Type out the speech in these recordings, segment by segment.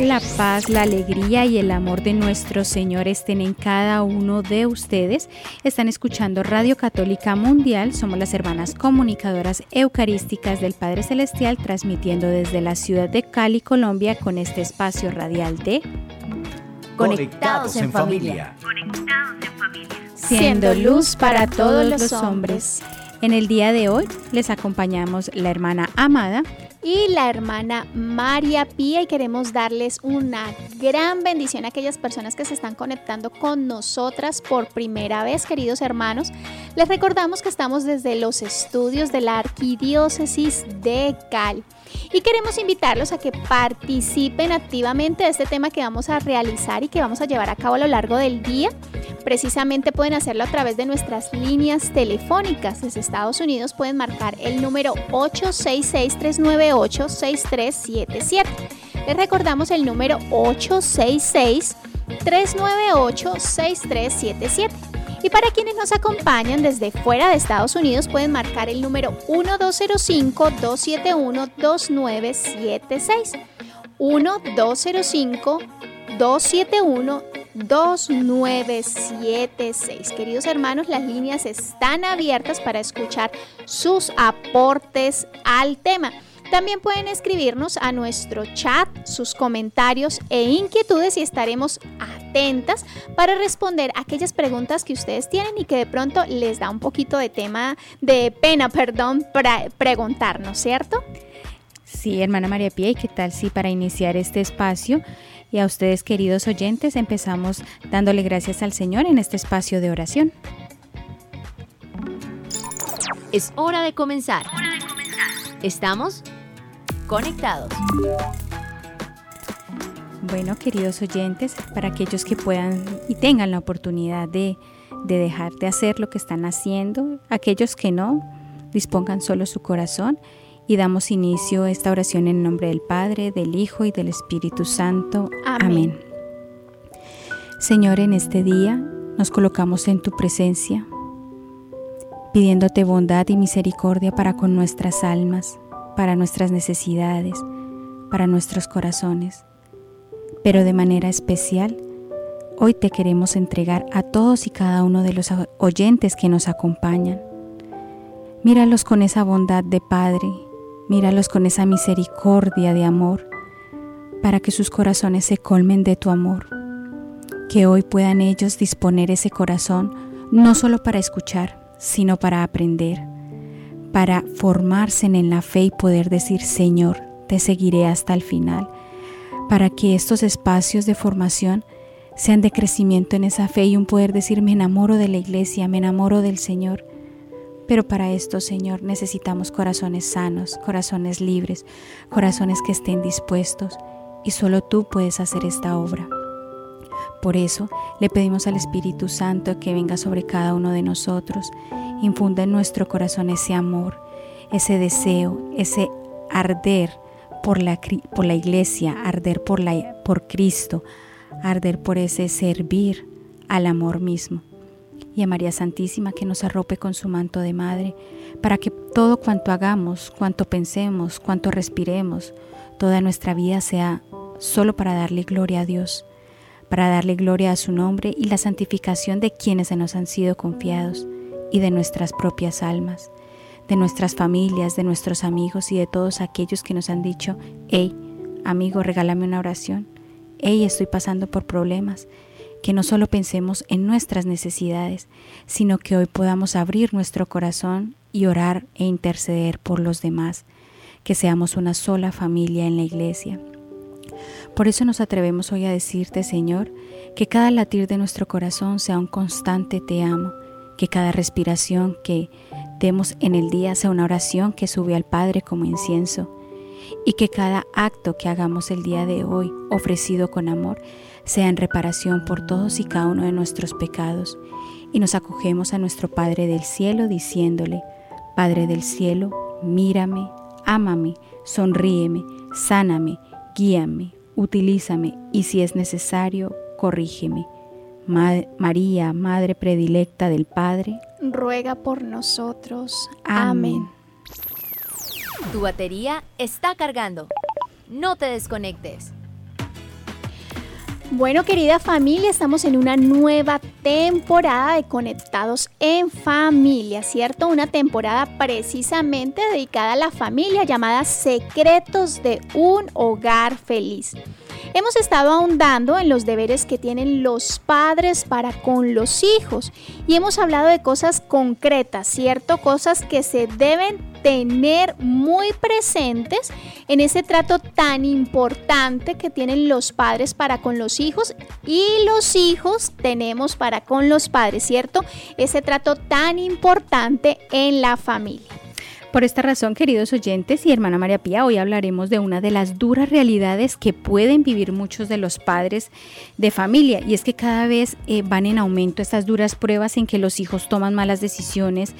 La paz, la alegría y el amor de nuestro Señor estén en cada uno de ustedes. Están escuchando Radio Católica Mundial. Somos las hermanas comunicadoras eucarísticas del Padre Celestial, transmitiendo desde la ciudad de Cali, Colombia, con este espacio radial de Conectados en familia. Siendo luz para todos los hombres. En el día de hoy les acompañamos la hermana Amada y la hermana María Pía y queremos darles una gran bendición a aquellas personas que se están conectando con nosotras por primera vez, queridos hermanos. Les recordamos que estamos desde los estudios de la Arquidiócesis de Cali y queremos invitarlos a que participen activamente de este tema que vamos a realizar y que vamos a llevar a cabo a lo largo del día. Precisamente pueden hacerlo a través de nuestras líneas telefónicas. Desde Estados Unidos pueden marcar el número 866-398-6377. Les recordamos el número 866-398-6377. Y para quienes nos acompañan desde fuera de Estados Unidos pueden marcar el número 1205-271-2976. 1205-271-2976. Queridos hermanos, las líneas están abiertas para escuchar sus aportes al tema. También pueden escribirnos a nuestro chat sus comentarios e inquietudes y estaremos atentas para responder aquellas preguntas que ustedes tienen y que de pronto les da un poquito de tema, de pena, perdón, para preguntarnos, ¿cierto? Sí, hermana María Pía, ¿y qué tal si para iniciar este espacio y a ustedes queridos oyentes empezamos dándole gracias al Señor en este espacio de oración? Es hora de comenzar. Estamos conectados. Bueno, queridos oyentes, para aquellos que puedan y tengan la oportunidad de, de, dejar de hacer lo que están haciendo, aquellos que no, dispongan solo su corazón y damos inicio a esta oración en nombre del Padre, del Hijo y del Espíritu Santo. Amén. Amén. Señor, en este día nos colocamos en tu presencia, pidiéndote bondad y misericordia para con nuestras almas para nuestras necesidades, para nuestros corazones. Pero de manera especial, hoy te queremos entregar a todos y cada uno de los oyentes que nos acompañan. Míralos con esa bondad de Padre, míralos con esa misericordia de amor, para que sus corazones se colmen de tu amor. Que hoy puedan ellos disponer ese corazón no solo para escuchar, sino para aprender para formarse en la fe y poder decir, Señor, te seguiré hasta el final, para que estos espacios de formación sean de crecimiento en esa fe y un poder decir, me enamoro de la iglesia, me enamoro del Señor. Pero para esto, Señor, necesitamos corazones sanos, corazones libres, corazones que estén dispuestos, y solo tú puedes hacer esta obra. Por eso le pedimos al Espíritu Santo que venga sobre cada uno de nosotros, infunda en nuestro corazón ese amor, ese deseo, ese arder por la, por la iglesia, arder por, la, por Cristo, arder por ese servir al amor mismo. Y a María Santísima que nos arrope con su manto de madre, para que todo cuanto hagamos, cuanto pensemos, cuanto respiremos, toda nuestra vida sea solo para darle gloria a Dios para darle gloria a su nombre y la santificación de quienes se nos han sido confiados y de nuestras propias almas, de nuestras familias, de nuestros amigos y de todos aquellos que nos han dicho, hey, amigo, regálame una oración, hey, estoy pasando por problemas, que no solo pensemos en nuestras necesidades, sino que hoy podamos abrir nuestro corazón y orar e interceder por los demás, que seamos una sola familia en la iglesia por eso nos atrevemos hoy a decirte, Señor, que cada latir de nuestro corazón sea un constante te amo, que cada respiración que demos en el día sea una oración que sube al Padre como incienso, y que cada acto que hagamos el día de hoy, ofrecido con amor, sea en reparación por todos y cada uno de nuestros pecados, y nos acogemos a nuestro Padre del cielo diciéndole, Padre del cielo, mírame, ámame, sonríeme, sáname, guíame, utilízame y si es necesario, corrígeme. María, Madre predilecta del Padre, ruega por nosotros. Amén. Tu batería está cargando. No te desconectes. Bueno, querida familia, estamos en una nueva temporada de Conectados en Familia, ¿cierto? Una temporada precisamente dedicada a la familia llamada Secretos de un Hogar Feliz. Hemos estado ahondando en los deberes que tienen los padres para con los hijos y hemos hablado de cosas concretas, ¿cierto? Cosas que se deben tener muy presentes en ese trato tan importante que tienen los padres para con los hijos y los hijos tenemos para con los padres, ¿cierto? Ese trato tan importante en la familia. Por esta razón, queridos oyentes y hermana María Pía, hoy hablaremos de una de las duras realidades que pueden vivir muchos de los padres de familia y es que cada vez eh, van en aumento estas duras pruebas en que los hijos toman malas decisiones,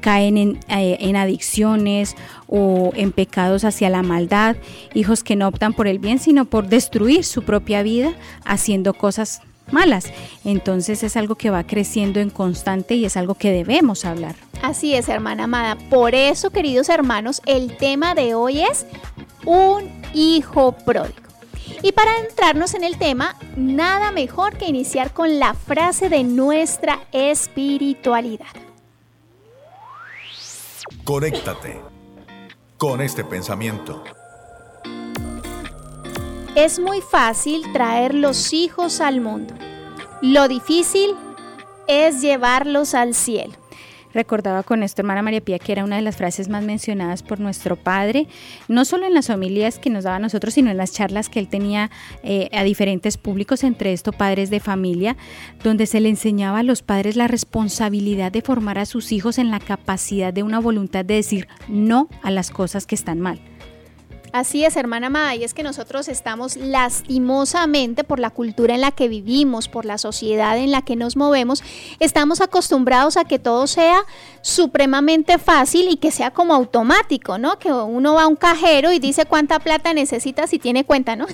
caen en, eh, en adicciones o en pecados hacia la maldad, hijos que no optan por el bien sino por destruir su propia vida haciendo cosas malas. Entonces es algo que va creciendo en constante y es algo que debemos hablar. Así es, hermana amada. Por eso, queridos hermanos, el tema de hoy es un hijo pródigo. Y para entrarnos en el tema, nada mejor que iniciar con la frase de nuestra espiritualidad. Conéctate con este pensamiento. Es muy fácil traer los hijos al mundo. Lo difícil es llevarlos al cielo. Recordaba con esto, hermana María Pía, que era una de las frases más mencionadas por nuestro padre, no solo en las familias que nos daba a nosotros, sino en las charlas que él tenía eh, a diferentes públicos, entre esto padres de familia, donde se le enseñaba a los padres la responsabilidad de formar a sus hijos en la capacidad de una voluntad de decir no a las cosas que están mal. Así es, hermana amada, y es que nosotros estamos lastimosamente por la cultura en la que vivimos, por la sociedad en la que nos movemos, estamos acostumbrados a que todo sea supremamente fácil y que sea como automático, ¿no? Que uno va a un cajero y dice cuánta plata necesita si tiene cuenta, ¿no?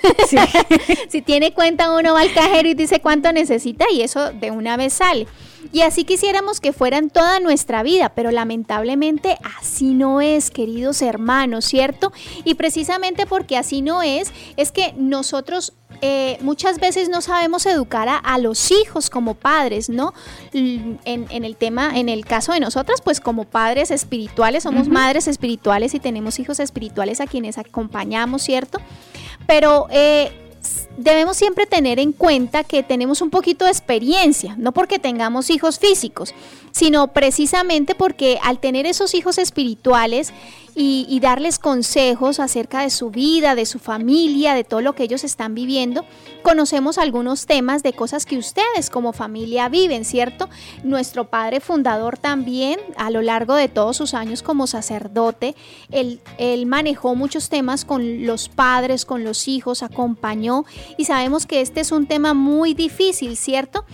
si tiene cuenta uno va al cajero y dice cuánto necesita y eso de una vez sale. Y así quisiéramos que fueran toda nuestra vida, pero lamentablemente así no es, queridos hermanos, ¿cierto? Y precisamente porque así no es, es que nosotros eh, muchas veces no sabemos educar a, los hijos como padres, ¿no? En, el tema, en el caso de nosotras, pues como padres espirituales, somos madres espirituales y tenemos hijos espirituales a quienes acompañamos, ¿cierto? Pero eh, debemos siempre tener en cuenta que tenemos un poquito de experiencia, no porque tengamos hijos físicos, sino precisamente porque al tener esos hijos espirituales y, darles consejos acerca de su vida, de su familia, de todo lo que ellos están viviendo, conocemos algunos temas de cosas que ustedes como familia viven, ¿cierto? Nuestro padre fundador también, a lo largo de todos sus años como sacerdote, él, él manejó muchos temas con los padres, con los hijos, acompañó y sabemos que este es un tema muy difícil, ¿cierto?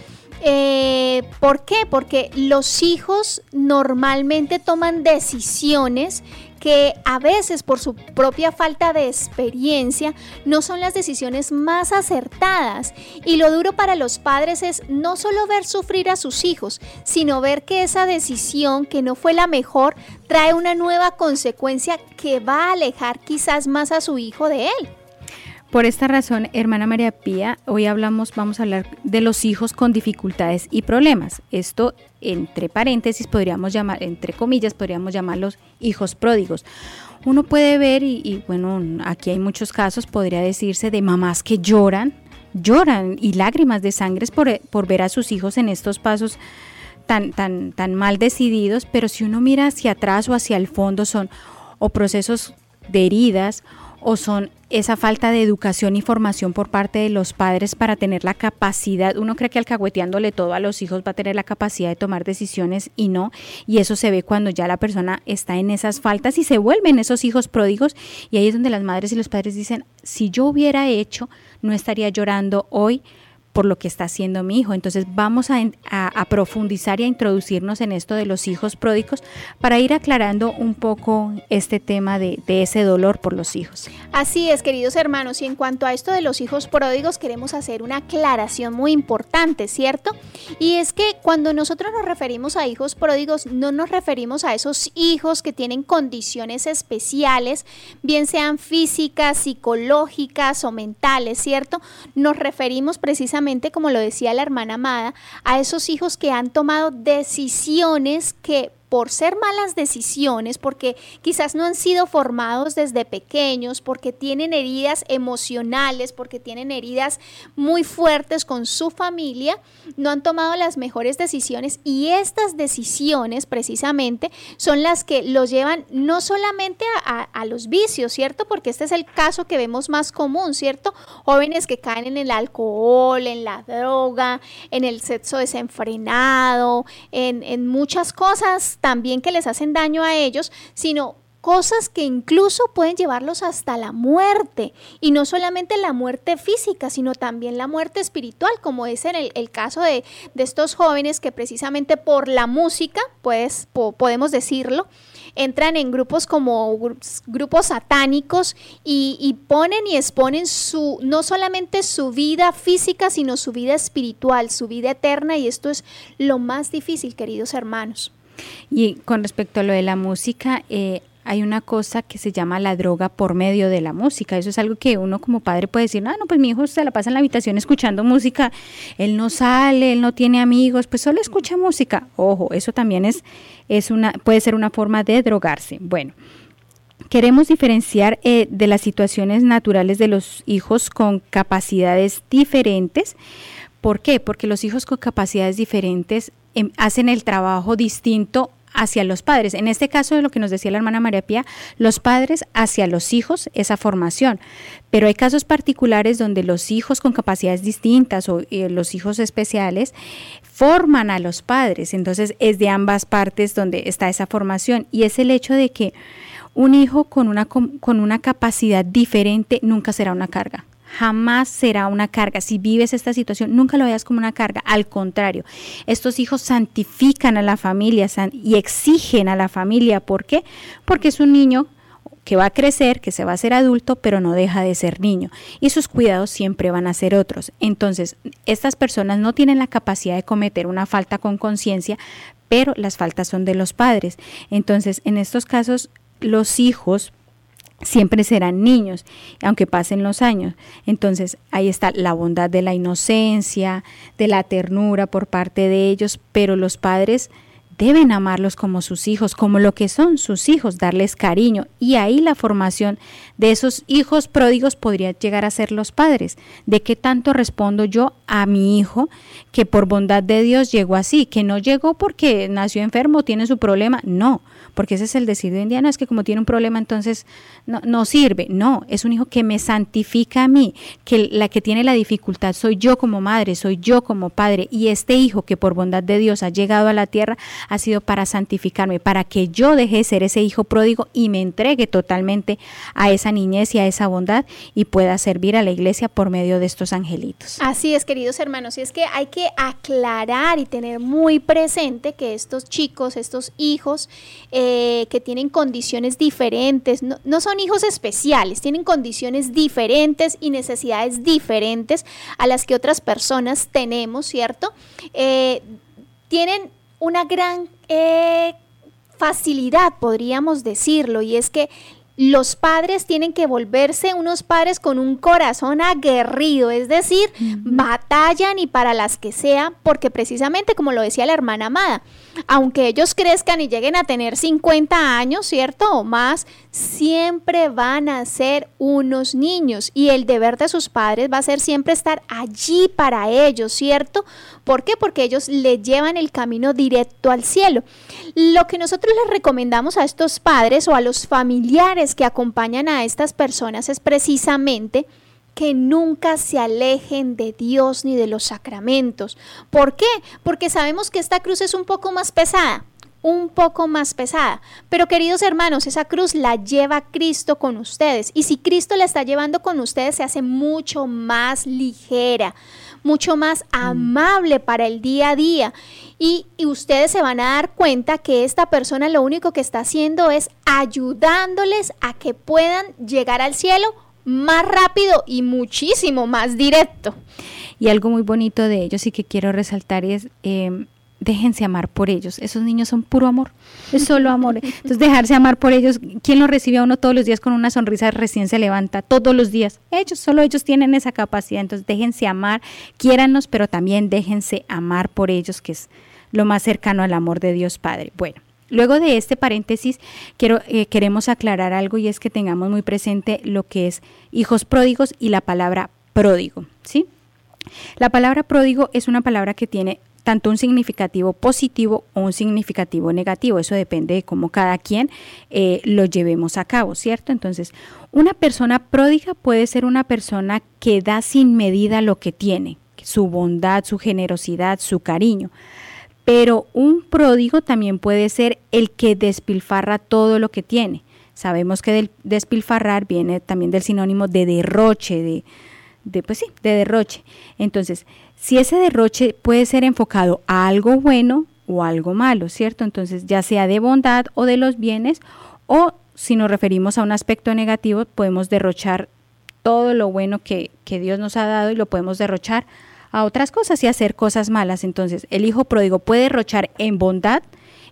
Eh, ¿Por qué? Porque los hijos normalmente toman decisiones que a veces por su propia falta de experiencia no son las decisiones más acertadas. Y lo duro para los padres es no solo ver sufrir a sus hijos, sino ver que esa decisión que no fue la mejor trae una nueva consecuencia que va a alejar quizás más a su hijo de él. Por esta razón, hermana María Pía, hoy hablamos, vamos a hablar de los hijos con dificultades y problemas. Esto, entre paréntesis, podríamos llamar, entre comillas, podríamos llamarlos hijos pródigos. Uno puede ver, y, bueno, aquí hay muchos casos, podría decirse, de mamás que lloran, lloran y lágrimas de sangre por, por ver a sus hijos en estos pasos tan, tan, tan mal decididos, pero si uno mira hacia atrás o hacia el fondo son o procesos de heridas o son esa falta de educación y formación por parte de los padres para tener la capacidad, uno cree que alcahueteándole todo a los hijos va a tener la capacidad de tomar decisiones y no, y eso se ve cuando ya la persona está en esas faltas y se vuelven esos hijos pródigos y ahí es donde las madres y los padres dicen, si yo hubiera hecho, no estaría llorando hoy por lo que está haciendo mi hijo. Entonces vamos a, profundizar y a introducirnos en esto de los hijos pródigos para ir aclarando un poco este tema de, de ese dolor por los hijos. Así es, queridos hermanos, y en cuanto a esto de los hijos pródigos, queremos hacer una aclaración muy importante, ¿cierto? Y es que cuando nosotros nos referimos a hijos pródigos, no nos referimos a esos hijos que tienen condiciones especiales, bien sean físicas, psicológicas o mentales, ¿cierto? Nos referimos precisamente como lo decía la hermana Amada, a esos hijos que han tomado decisiones que por ser malas decisiones, porque quizás no han sido formados desde pequeños, porque tienen heridas emocionales, porque tienen heridas muy fuertes con su familia, no han tomado las mejores decisiones y estas decisiones precisamente son las que los llevan no solamente a, los vicios, ¿cierto? Porque este es el caso que vemos más común, ¿cierto? Jóvenes que caen en el alcohol, en la droga, en el sexo desenfrenado, en, en muchas cosas también que les hacen daño a ellos, sino cosas que incluso pueden llevarlos hasta la muerte. Y no solamente la muerte física, sino también la muerte espiritual, como es en el, caso de, estos jóvenes que precisamente por la música, pues podemos decirlo, entran en grupos como grupos satánicos y, y, ponen y exponen su, no solamente su vida física, sino su vida espiritual, su vida eterna. Y esto es lo más difícil, queridos hermanos. Y con respecto a lo de la música, eh, hay una cosa que se llama la droga por medio de la música. Eso es algo que uno como padre puede decir, no, no, pues mi hijo se la pasa en la habitación escuchando música, él no sale, él no tiene amigos, pues solo escucha música. Ojo, eso también es, es una, puede ser una forma de drogarse. Bueno. Queremos diferenciar eh, de las situaciones naturales de los hijos con capacidades diferentes. ¿Por qué? Porque los hijos con capacidades diferentes Em, hacen el trabajo distinto hacia los padres. En este caso de lo que nos decía la hermana María Pía, los padres hacia los hijos, esa formación. Pero hay casos particulares donde los hijos con capacidades distintas o eh, los hijos especiales forman a los padres. Entonces es de ambas partes donde está esa formación. Y es el hecho de que un hijo con una, con una capacidad diferente nunca será una carga jamás será una carga. Si vives esta situación, nunca lo veas como una carga. Al contrario, estos hijos santifican a la familia y exigen a la familia. ¿Por qué? Porque es un niño que va a crecer, que se va a hacer adulto, pero no deja de ser niño. Y sus cuidados siempre van a ser otros. Entonces, estas personas no tienen la capacidad de cometer una falta con conciencia, pero las faltas son de los padres. Entonces, en estos casos, los hijos siempre serán niños, aunque pasen los años. Entonces ahí está la bondad de la inocencia, de la ternura por parte de ellos, pero los padres deben amarlos como sus hijos, como lo que son sus hijos, darles cariño. Y ahí la formación de esos hijos pródigos podría llegar a ser los padres. ¿De qué tanto respondo yo a mi hijo que por bondad de Dios llegó así? Que no llegó porque nació enfermo, tiene su problema. No, porque ese es el decir de indiano, es que como tiene un problema entonces no, no sirve. No, es un hijo que me santifica a mí, que la que tiene la dificultad soy yo como madre, soy yo como padre. Y este hijo que por bondad de Dios ha llegado a la tierra, ha sido para santificarme, para que yo deje de ser ese hijo pródigo y me entregue totalmente a esa niñez y a esa bondad y pueda servir a la iglesia por medio de estos angelitos. Así es, queridos hermanos, y es que hay que aclarar y tener muy presente que estos chicos, estos hijos eh, que tienen condiciones diferentes, no, son hijos especiales, tienen condiciones diferentes y necesidades diferentes a las que otras personas tenemos, ¿cierto? Eh, tienen una gran eh, facilidad, podríamos decirlo, y es que los padres tienen que volverse unos padres con un corazón aguerrido, es decir, batallan y para las que sea, porque precisamente como lo decía la hermana amada, aunque ellos crezcan y lleguen a tener 50 años, ¿cierto? O más, siempre van a ser unos niños y el deber de sus padres va a ser siempre estar allí para ellos, ¿cierto? ¿Por qué? Porque ellos le llevan el camino directo al cielo. Lo que nosotros les recomendamos a estos padres o a los familiares que acompañan a estas personas es precisamente que nunca se alejen de Dios ni de los sacramentos. ¿Por qué? Porque sabemos que esta cruz es un poco más pesada. un poco más pesada. Pero queridos hermanos, esa cruz la lleva Cristo con ustedes. Y si Cristo la está llevando con ustedes, se hace mucho más ligera, mucho más mm. amable para el día a día. Y, y, ustedes se van a dar cuenta que esta persona lo único que está haciendo es ayudándoles a que puedan llegar al cielo más rápido y muchísimo más directo. Y algo muy bonito de ellos y que quiero resaltar es, eh, déjense amar por ellos. Esos niños son puro amor, es solo amor. Entonces dejarse amar por ellos, ¿quién lo recibe a uno todos los días con una sonrisa recién se levanta? Todos los días. Ellos, solo ellos tienen esa capacidad. Entonces déjense amar, quiérannos, pero también déjense amar por ellos, que es lo más cercano al amor de Dios Padre. Bueno. Luego de este paréntesis, eh, queremos aclarar algo y es que tengamos muy presente lo que es hijos pródigos y la palabra pródigo, ¿sí? La palabra pródigo es una palabra que tiene tanto un significativo positivo o un significativo negativo. Eso depende de cómo cada quien eh, lo llevemos a cabo, ¿cierto? Entonces, una persona pródiga puede ser una persona que da sin medida lo que tiene, su bondad, su generosidad, su cariño. Pero un pródigo también puede ser el que despilfarra todo lo que tiene. Sabemos que del despilfarrar viene también del sinónimo de derroche, de, de, pues sí, de derroche. Entonces, si ese derroche puede ser enfocado a algo bueno o algo malo, ¿cierto? Entonces, ya sea de bondad o de los bienes, o si nos referimos a un aspecto negativo, podemos derrochar todo lo bueno que, que Dios nos ha dado y lo podemos derrochar a otras cosas y hacer cosas malas. Entonces, el hijo pródigo puede derrochar en bondad,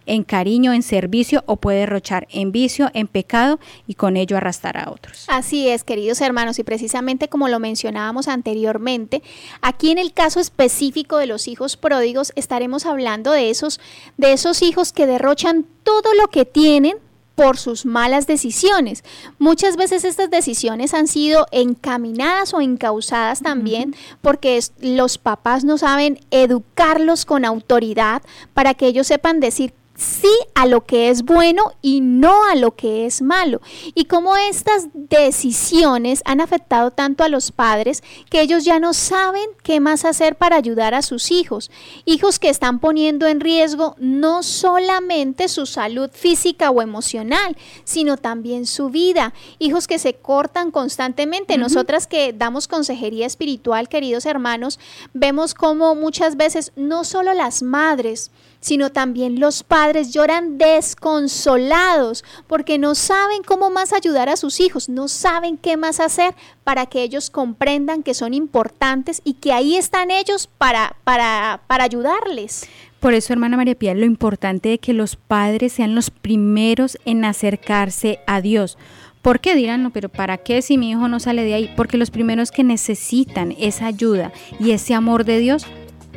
en cariño, en servicio o puede derrochar en vicio, en pecado y con ello arrastrar a otros. Así es, queridos hermanos, y precisamente como lo mencionábamos anteriormente, aquí en el caso específico de los hijos pródigos estaremos hablando de esos de esos hijos que derrochan todo lo que tienen por sus malas decisiones. Muchas veces estas decisiones han sido encaminadas o encausadas también porque los papás no saben educarlos con autoridad para que ellos sepan decir sí a lo que es bueno y no a lo que es malo. Y cómo estas decisiones han afectado tanto a los padres que ellos ya no saben qué más hacer para ayudar a sus hijos. Hijos que están poniendo en riesgo no solamente su salud física o emocional, sino también su vida. Hijos que se cortan constantemente. Nosotras que damos consejería espiritual, queridos hermanos, vemos cómo muchas veces no solo las madres, sino también los padres lloran desconsolados porque no saben cómo más ayudar a sus hijos, no saben qué más hacer para que ellos comprendan que son importantes y que ahí están ellos para, para, para ayudarles. Por eso, hermana María Pía, lo importante es que los padres sean los primeros en acercarse a Dios. ¿Por qué dirán, no, pero ¿para qué si mi hijo no sale de ahí? Porque los primeros que necesitan esa ayuda y ese amor de Dios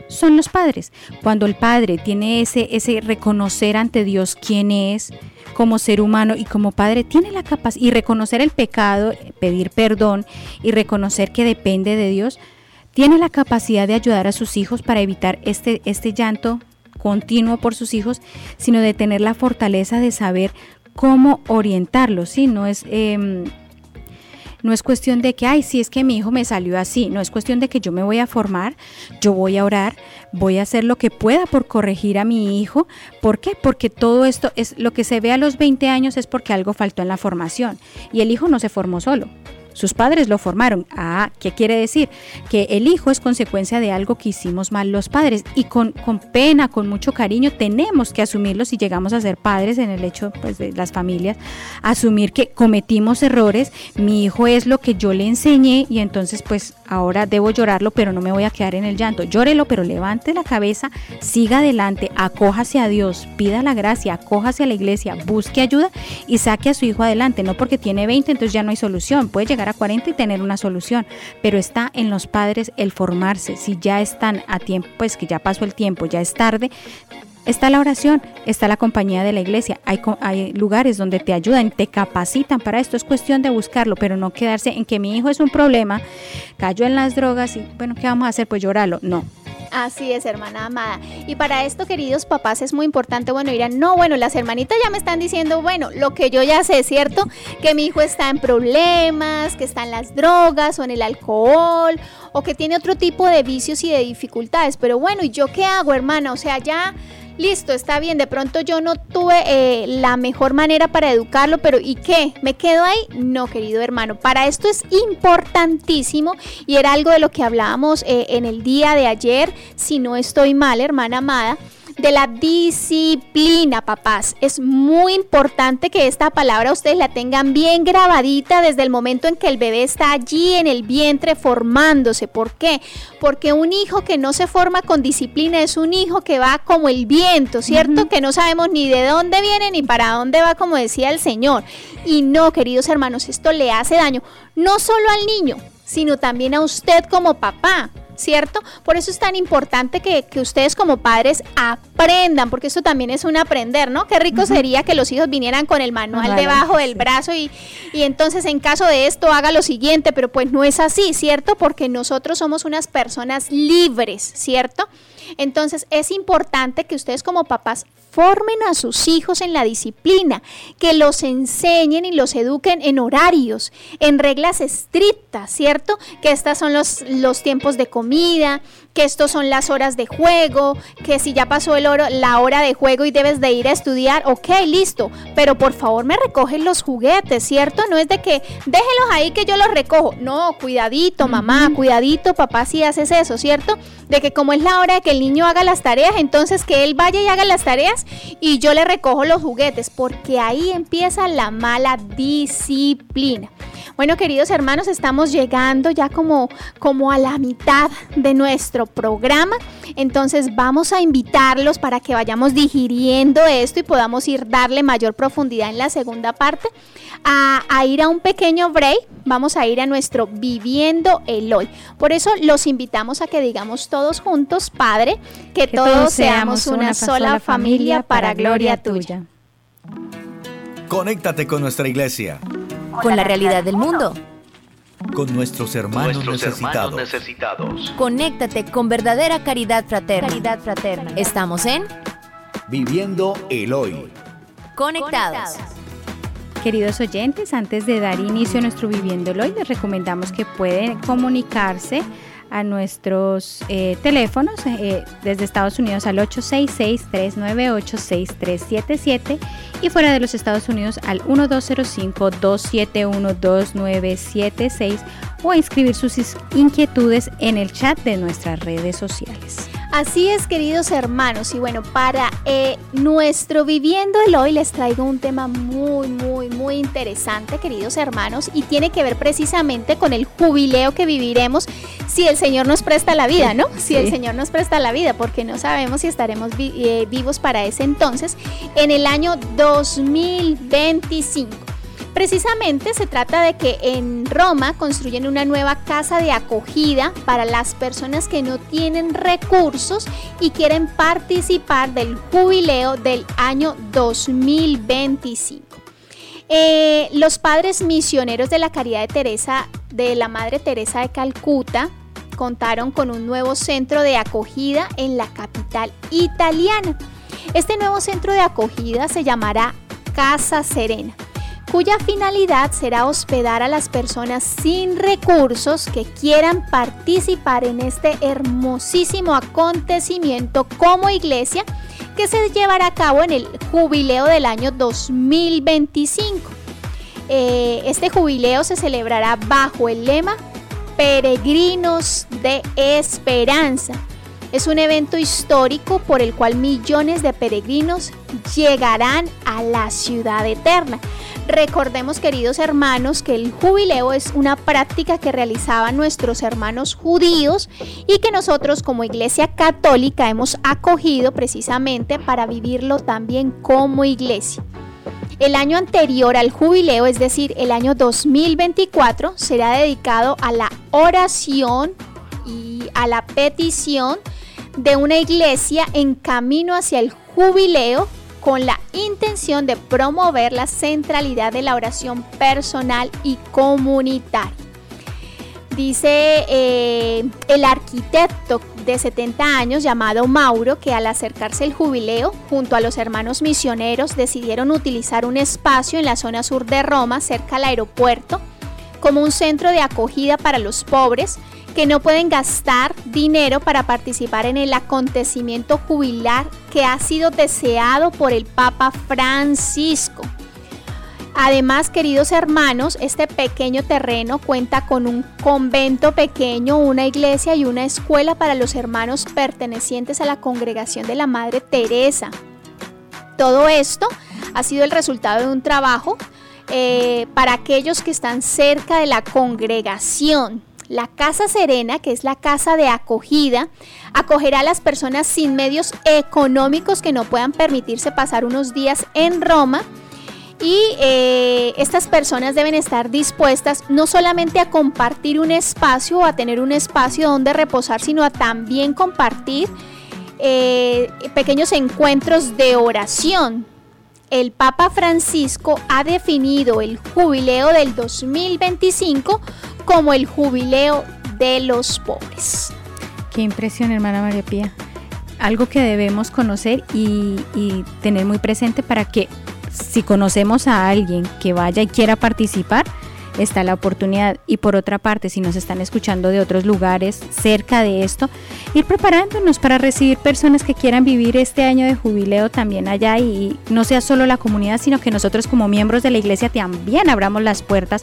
son los padres. Cuando el padre tiene ese, ese reconocer ante Dios quién es como ser humano y como padre, tiene la capacidad y reconocer el pecado, pedir perdón y reconocer que depende de Dios, tiene la capacidad de ayudar a sus hijos para evitar este, este llanto continuo por sus hijos, sino de tener la fortaleza de saber cómo orientarlos, ¿sí? No es... Em, no es cuestión de que, ay, si es que mi hijo me salió así. No es cuestión de que yo me voy a formar, yo voy a orar, voy a hacer lo que pueda por corregir a mi hijo. ¿Por qué? Porque todo esto es lo que se ve a los 20 años es porque algo faltó en la formación. Y el hijo no se formó solo. Sus padres lo formaron. Ah, ¿qué quiere decir? Que el hijo es consecuencia de algo que hicimos mal los padres y con, pena, con mucho cariño, tenemos que asumirlo si llegamos a ser padres en el hecho pues, de las familias, asumir que cometimos errores, mi hijo es lo que yo le enseñé y entonces pues ahora debo llorarlo, pero no me voy a quedar en el llanto. Llórelo, pero levante la cabeza, siga adelante, acójase a Dios, pida la gracia, acójase a la iglesia, busque ayuda y saque a su hijo adelante, no porque tiene 20 entonces ya no hay solución, puede a 40 y tener una solución, pero está en los padres el formarse. Si ya están a tiempo, pues que ya pasó el tiempo, ya es tarde, Está la oración, está la compañía de la iglesia, hay, hay, lugares donde te ayudan, te capacitan para esto, es cuestión de buscarlo, pero no quedarse en que mi hijo es un problema, cayó en las drogas y bueno, ¿qué vamos a hacer? Pues llorarlo. No, Así es, hermana amada. Y para esto, queridos papás, es muy importante, bueno, dirán, no, bueno, las hermanitas ya me están diciendo, bueno, lo que yo ya sé, ¿cierto? Que mi hijo está en problemas, que está en las drogas o en el alcohol, o que tiene otro tipo de vicios y de dificultades. Pero bueno, ¿y yo qué hago, hermana? O sea, ya listo, está bien, de pronto yo no tuve eh, la mejor manera para educarlo, pero ¿y qué? ¿Me quedo ahí? No, querido hermano, para esto es importantísimo y era algo de lo que hablábamos eh, en el día de ayer, si no estoy mal, hermana amada de la disciplina, papás. Es muy importante que esta palabra ustedes la tengan bien grabadita desde el momento en que el bebé está allí en el vientre formándose. ¿Por qué? Porque un hijo que no se forma con disciplina es un hijo que va como el viento, ¿cierto? Que no sabemos ni de dónde viene ni para dónde va, como decía el Señor. Y no, queridos hermanos, esto le hace daño no solo al niño, sino también a usted como papá. ¿Cierto? Por eso es tan importante que, ustedes como padres aprendan, porque eso también es un aprender, ¿no? Qué rico sería que los hijos vinieran con el manual debajo del brazo y, y entonces en caso de esto haga lo siguiente, pero pues no es así, ¿cierto? Porque nosotros somos unas personas libres, ¿cierto? Entonces es importante que ustedes como papás formen a sus hijos en la disciplina, que los enseñen y los eduquen en horarios, en reglas estrictas, ¿cierto? Que estos son los, los tiempos de comida, comida, que estos son las horas de juego, que si ya pasó el oro, la hora de juego y debes de ir a estudiar, ok, listo, pero por favor me recogen los juguetes, ¿cierto? No es de que déjenlos ahí que yo los recojo, no, cuidadito mamá, cuidadito papá si haces eso, ¿cierto? De que como es la hora de que el niño haga las tareas, entonces que él vaya y haga las tareas y yo le recojo los juguetes, porque ahí empieza la mala disciplina. Bueno, queridos hermanos, estamos llegando ya como, como a la mitad de nuestro programa. Entonces vamos a invitarlos para que vayamos digiriendo esto y podamos ir darle mayor profundidad en la segunda parte. A, a, ir a un pequeño break, vamos a ir a nuestro Viviendo el Hoy. Por eso los invitamos a que digamos todos juntos, Padre, que, todos, seamos una, sola familia para gloria tuya. Conéctate con nuestra iglesia con la realidad del mundo. Con nuestros hermanos, necesitados. Conéctate con verdadera caridad fraterna. Caridad fraterna. Estamos en Viviendo el Hoy. Conectados. Queridos oyentes, antes de dar inicio a nuestro Viviendo el Hoy, les recomendamos que pueden comunicarse a nuestros eh, teléfonos eh, desde Estados Unidos al 866-398-6377 y fuera de los Estados Unidos al 1205-271-2976 o a inscribir sus inquietudes en el chat de nuestras redes sociales. Así es, queridos hermanos, y bueno, para eh, nuestro Viviendo el Hoy les traigo un tema muy, muy, muy interesante, queridos hermanos, y tiene que ver precisamente con el jubileo que viviremos si el Señor nos presta la vida, ¿no? Si el Señor nos presta la vida, porque no sabemos si estaremos eh, vivos para ese entonces, en el año 2025. Precisamente se trata de que en Roma construyen una nueva casa de acogida para las personas que no tienen recursos y quieren participar del jubileo del año 2025. Eh, los padres misioneros de la Caridad de Teresa, de la Madre Teresa de Calcuta, contaron con un nuevo centro de acogida en la capital italiana. Este nuevo centro de acogida se llamará Casa Serena cuya finalidad será hospedar a las personas sin recursos que quieran participar en este hermosísimo acontecimiento como iglesia que se llevará a cabo en el jubileo del año 2025. Eh, este jubileo se celebrará bajo el lema Peregrinos de Esperanza. Es un evento histórico por el cual millones de peregrinos llegarán a la ciudad eterna. Recordemos, queridos hermanos, que el jubileo es una práctica que realizaban nuestros hermanos judíos y que nosotros como Iglesia Católica hemos acogido precisamente para vivirlo también como iglesia. El año anterior al jubileo, es decir, el año 2024, será dedicado a la oración y a la petición de una iglesia en camino hacia el jubileo con la intención de promover la centralidad de la oración personal y comunitaria. Dice eh, el arquitecto de 70 años llamado Mauro que al acercarse el jubileo, junto a los hermanos misioneros, decidieron utilizar un espacio en la zona sur de Roma, cerca al aeropuerto, como un centro de acogida para los pobres que no pueden gastar dinero para participar en el acontecimiento jubilar que ha sido deseado por el Papa Francisco. Además, queridos hermanos, este pequeño terreno cuenta con un convento pequeño, una iglesia y una escuela para los hermanos pertenecientes a la congregación de la Madre Teresa. Todo esto ha sido el resultado de un trabajo eh, para aquellos que están cerca de la congregación. La Casa Serena, que es la casa de acogida, acogerá a las personas sin medios económicos que no puedan permitirse pasar unos días en Roma y eh, estas personas deben estar dispuestas no solamente a compartir un espacio o a tener un espacio donde reposar, sino a también compartir eh, pequeños encuentros de oración. El Papa Francisco ha definido el jubileo del 2025 como el jubileo de los pobres. Qué impresión, hermana María Pía. Algo que debemos conocer y, tener muy presente para que si conocemos a alguien que vaya y quiera participar, está la oportunidad. Y por otra parte, si nos están escuchando de otros lugares cerca de esto, ir preparándonos para recibir personas que quieran vivir este año de jubileo también allá y no sea solo la comunidad, sino que nosotros como miembros de la iglesia también abramos las puertas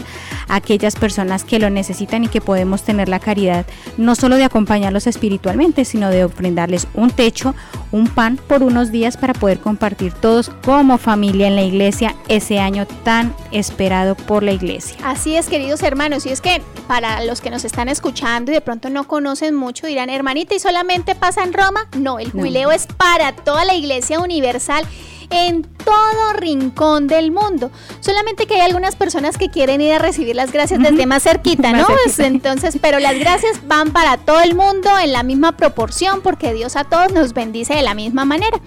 a aquellas personas que lo necesitan y que podemos tener la caridad no solo de acompañarlos espiritualmente, sino de ofrendarles un techo, un pan por unos días para poder compartir todos como familia en la iglesia ese año tan esperado por la iglesia. Es, queridos hermanos, y es que para los que nos están escuchando y de pronto no conocen mucho, dirán, hermanita, ¿y solamente pasa en Roma? No, el jubileo es para toda la iglesia universal en todo rincón del mundo. Solamente que hay algunas personas que quieren ir a recibir las gracias desde más cerquita, ¿no? Entonces, pero las gracias van para todo el mundo en la misma proporción porque Dios a todos nos bendice de la misma manera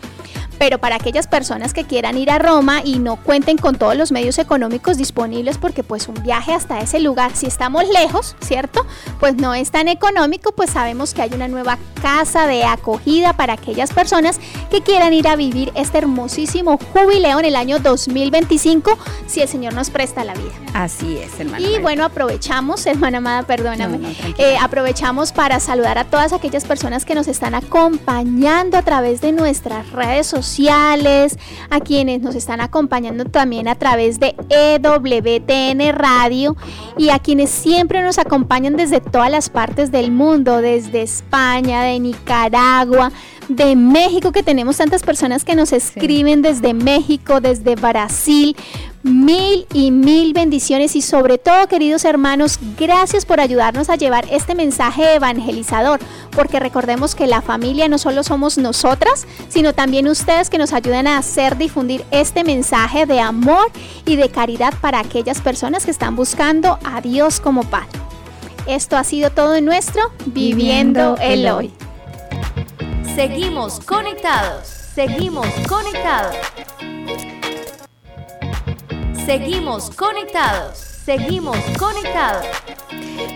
pero para aquellas personas que quieran ir a Roma y no cuenten con todos los medios económicos disponibles porque pues un viaje hasta ese lugar, si estamos lejos, ¿cierto? Pues no es tan económico, pues sabemos que hay una nueva casa de acogida para aquellas personas que quieran ir a vivir este hermosísimo jubileo en el año 2025 si el Señor nos presta la vida. Así es, hermana. Y bueno, aprovechamos, hermana amada, perdóname, eh, aprovechamos para saludar a todas aquellas personas que nos están acompañando a través de nuestras redes sociales a quienes nos están acompañando también a través de EWTN Radio y a quienes siempre nos acompañan desde todas las partes del mundo, desde España, de Nicaragua, de México, que tenemos tantas personas que nos escriben desde México, desde Brasil. Mil y mil bendiciones y sobre todo, queridos hermanos, gracias por ayudarnos a llevar este mensaje evangelizador, porque recordemos que la familia no solo somos nosotras, sino también ustedes que nos ayudan a hacer difundir este mensaje de amor y de caridad para aquellas personas que están buscando a Dios como Padre. Esto ha sido todo en nuestro Viviendo, el hoy. Seguimos conectados. Seguimos conectados. Seguimos conectados. Seguimos conectados.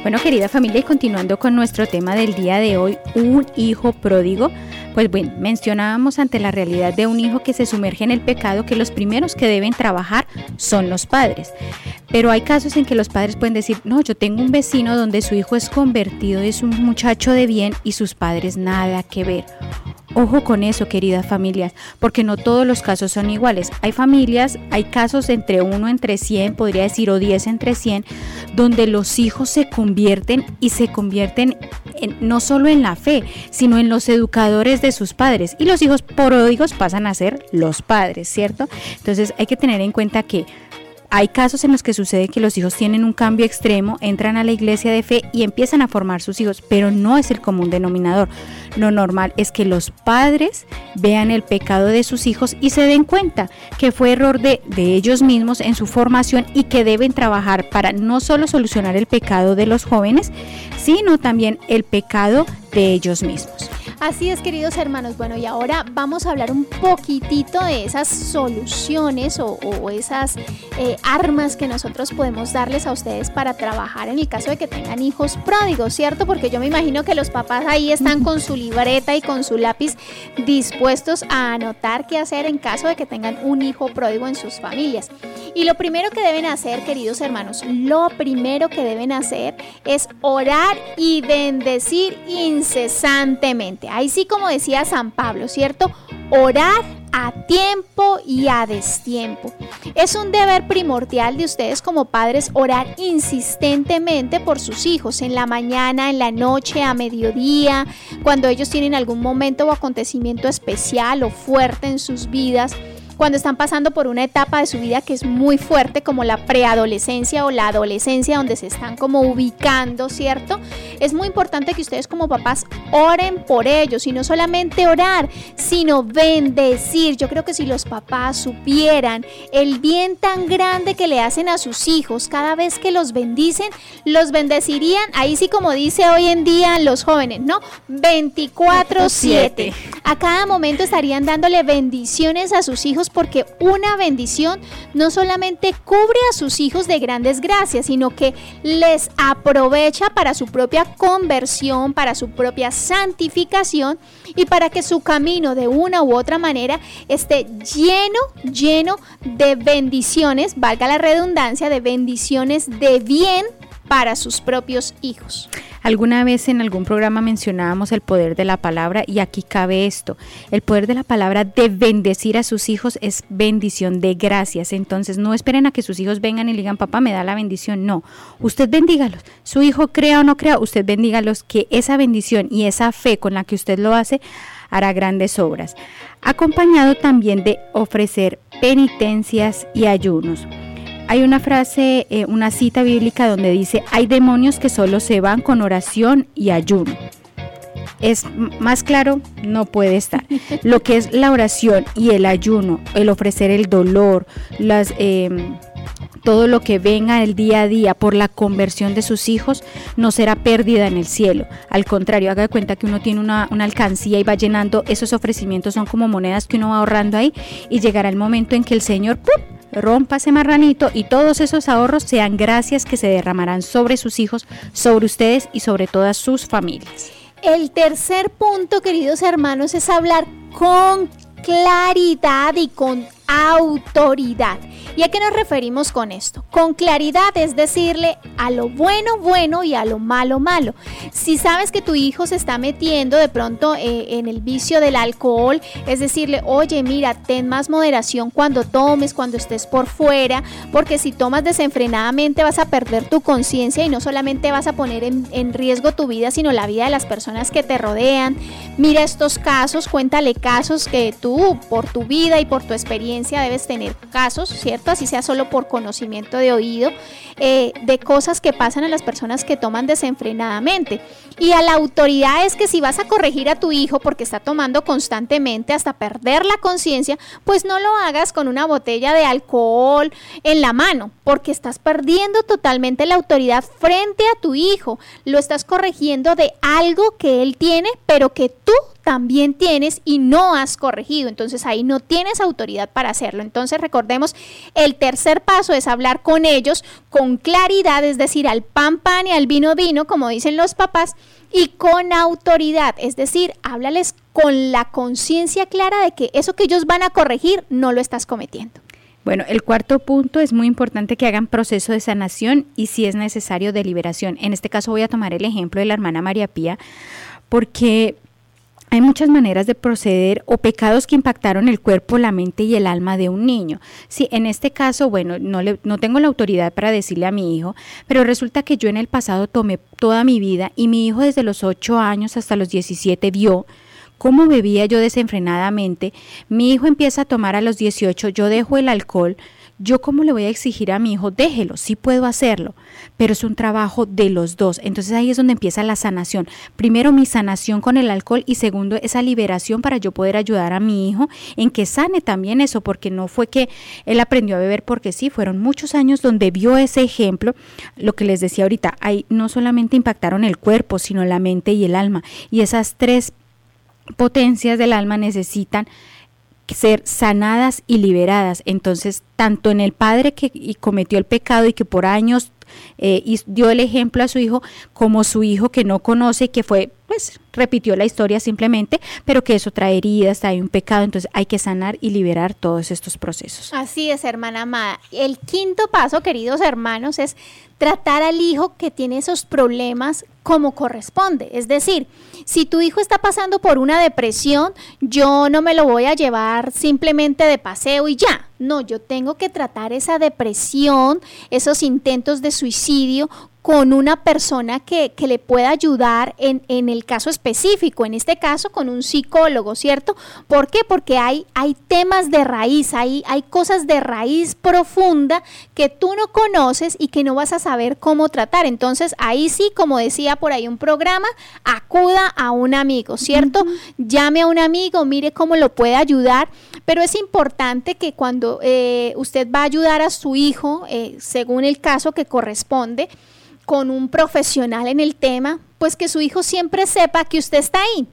Bueno, querida familia, y continuando con nuestro tema del día de hoy, un hijo pródigo. Pues bueno, mencionábamos ante la realidad de un hijo que se sumerge en el pecado que los primeros que deben trabajar son los padres. Pero hay casos en que los padres pueden decir, no, yo tengo un vecino donde su hijo es convertido, es un muchacho de bien y sus padres nada que ver. Ojo con eso, queridas familias, porque no todos los casos son iguales. Hay familias, hay casos entre uno entre 100, podría decir, o 10 entre 100, donde los hijos se convierten y se convierten no solo en la fe, sino en los educadores de sus padres. Y los hijos pródigos pasan a ser los padres, ¿cierto? Entonces hay que tener en cuenta que hay casos en los que sucede que los hijos tienen un cambio extremo, entran a la iglesia de fe y empiezan a formar sus hijos, pero no es el común denominador. Lo normal es que los padres vean el pecado de sus hijos y se den cuenta que fue error de, de ellos mismos en su formación y que deben trabajar para no solo solucionar el pecado de los jóvenes, sino también el pecado de ellos mismos. Así es, queridos hermanos. Bueno, y ahora vamos a hablar un poquitito de esas soluciones o, esas eh, armas que nosotros podemos darles a ustedes para trabajar en el caso de que tengan hijos pródigos, ¿cierto? Porque yo me imagino que los papás ahí están con su libreta y con su lápiz dispuestos a anotar qué hacer en caso de que tengan un hijo pródigo en sus familias. Y lo primero que deben hacer, queridos hermanos, lo primero que deben hacer es orar y bendecir incesantemente. Ahí sí, como decía San Pablo, ¿cierto? Orar a tiempo y a destiempo. Es un deber primordial de ustedes como padres orar insistentemente por sus hijos en la mañana, en la noche, a mediodía, cuando ellos tienen algún momento o acontecimiento especial o fuerte en sus vidas cuando están pasando por una etapa de su vida que es muy fuerte, como la preadolescencia o la adolescencia, donde se están como ubicando, ¿cierto? Es muy importante que ustedes como papás oren por ellos y no solamente orar, sino bendecir. Yo creo que si los papás supieran el bien tan grande que le hacen a sus hijos cada vez que los bendicen, los bendecirían, ahí sí como dice hoy en día los jóvenes, ¿no? 24/7. A cada momento estarían dándole bendiciones a sus hijos porque una bendición no solamente cubre a sus hijos de grandes gracias, sino que les aprovecha para su propia conversión, para su propia santificación y para que su camino de una u otra manera esté lleno, lleno de bendiciones, valga la redundancia, de bendiciones de bien para sus propios hijos. Alguna vez en algún programa mencionábamos el poder de la palabra y aquí cabe esto. El poder de la palabra de bendecir a sus hijos es bendición de gracias. Entonces no esperen a que sus hijos vengan y digan, papá, me da la bendición. No, usted bendígalos. Su hijo crea o no crea, usted bendígalos que esa bendición y esa fe con la que usted lo hace hará grandes obras. Acompañado también de ofrecer penitencias y ayunos. Hay una frase, eh, una cita bíblica donde dice, hay demonios que solo se van con oración y ayuno. Es más claro, no puede estar. Lo que es la oración y el ayuno, el ofrecer el dolor, las... Em, todo lo que venga el día a día por la conversión de sus hijos no será pérdida en el cielo. Al contrario, haga de cuenta que uno tiene una, una, alcancía y va llenando esos ofrecimientos, son como monedas que uno va ahorrando ahí y llegará el momento en que el Señor ¡pum! Rompa ese marranito y todos esos ahorros sean gracias que se derramarán sobre sus hijos, sobre ustedes y sobre todas sus familias. El tercer punto, queridos hermanos, es hablar con claridad y con autoridad. ¿Y a qué nos referimos con esto? Con claridad es decirle a lo bueno bueno y a lo malo malo. Si sabes que tu hijo se está metiendo de pronto eh, en el vicio del alcohol, es decirle, oye, mira, ten más moderación cuando tomes, cuando estés por fuera, porque si tomas desenfrenadamente vas a perder tu conciencia y no solamente vas a poner en, en riesgo tu vida, sino la vida de las personas que te rodean. Mira estos casos, cuéntale casos que tú, por tu vida y por tu experiencia, debes tener casos, ¿cierto? así sea solo por conocimiento de oído, eh, de cosas que pasan a las personas que toman desenfrenadamente. Y a la autoridad es que si vas a corregir a tu hijo porque está tomando constantemente hasta perder la conciencia, pues no lo hagas con una botella de alcohol en la mano, porque estás perdiendo totalmente la autoridad frente a tu hijo. Lo estás corrigiendo de algo que él tiene, pero que tú también tienes y no has corregido. Entonces ahí no tienes autoridad para hacerlo. Entonces recordemos, el tercer paso es hablar con ellos con claridad, es decir, al pan pan y al vino vino, como dicen los papás, y con autoridad, es decir, háblales con la conciencia clara de que eso que ellos van a corregir no lo estás cometiendo. Bueno, el cuarto punto es muy importante que hagan proceso de sanación y si es necesario de liberación. En este caso voy a tomar el ejemplo de la hermana María Pía, porque hay muchas maneras de proceder o pecados que impactaron el cuerpo, la mente y el alma de un niño. Sí, en este caso, bueno, no, le, no tengo la autoridad para decirle a mi hijo, pero resulta que yo en el pasado tomé toda mi vida y mi hijo desde los 8 años hasta los 17 vio cómo bebía yo desenfrenadamente. Mi hijo empieza a tomar a los 18, yo dejo el alcohol, yo cómo le voy a exigir a mi hijo, déjelo, sí puedo hacerlo, pero es un trabajo de los dos. Entonces ahí es donde empieza la sanación. Primero mi sanación con el alcohol y segundo esa liberación para yo poder ayudar a mi hijo en que sane también eso, porque no fue que él aprendió a beber porque sí, fueron muchos años donde vio ese ejemplo, lo que les decía ahorita, ahí no solamente impactaron el cuerpo, sino la mente y el alma. Y esas tres potencias del alma necesitan ser sanadas y liberadas. Entonces, tanto en el padre que cometió el pecado y que por años eh, y dio el ejemplo a su hijo como su hijo que no conoce, que fue, pues repitió la historia simplemente, pero que eso trae heridas, trae un pecado, entonces hay que sanar y liberar todos estos procesos. Así es, hermana amada. El quinto paso, queridos hermanos, es tratar al hijo que tiene esos problemas como corresponde. Es decir, si tu hijo está pasando por una depresión, yo no me lo voy a llevar simplemente de paseo y ya. No, yo tengo que tratar esa depresión, esos intentos de suicidio con una persona que, le pueda ayudar en, en, el caso específico, en este caso con un psicólogo, ¿cierto? ¿Por qué? Porque hay, hay temas de raíz, hay, hay cosas de raíz profunda que tú no conoces y que no vas a saber cómo tratar. Entonces ahí sí, como decía por ahí un programa, acuda a un amigo, ¿cierto? Llame a un amigo, mire cómo lo puede ayudar, pero es importante que cuando eh, usted va a ayudar a su hijo, eh, según el caso que corresponde, con un profesional en el tema, pues que su hijo siempre sepa que usted está ahí,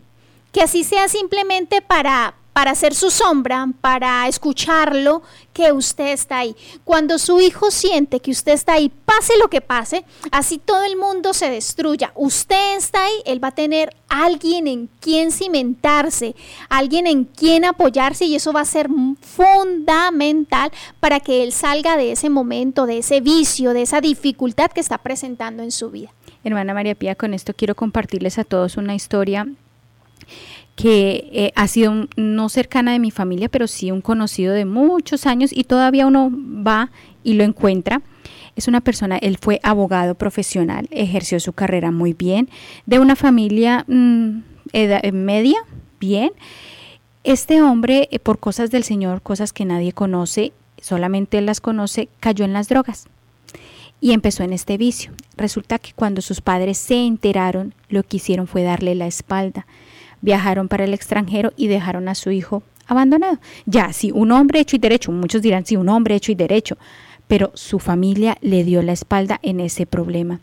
que así sea simplemente para, para hacer su sombra, para escucharlo, que usted está ahí. Cuando su hijo siente que usted está ahí, pase lo que pase, así todo el mundo se destruya. Usted está ahí, él va a tener alguien en quien cimentarse, alguien en quien apoyarse y eso va a ser fundamental para que él salga de ese momento, de ese vicio, de esa dificultad que está presentando en su vida. Hermana María Pía, con esto quiero compartirles a todos una historia que eh, ha sido no cercana de mi familia, pero sí un conocido de muchos años y todavía uno va y lo encuentra. Es una persona, él fue abogado profesional, ejerció su carrera muy bien, de una familia mm, eh, media, bien. Este hombre, eh, por cosas del Señor, cosas que nadie conoce, solamente él las conoce, cayó en las drogas y empezó en este vicio. Resulta que cuando sus padres se enteraron, lo que hicieron fue darle la espalda viajaron para el extranjero y dejaron a su hijo abandonado. Ya, si un hombre hecho y derecho, muchos dirán, sí, un hombre hecho y derecho, pero su familia le dio la espalda en ese problema.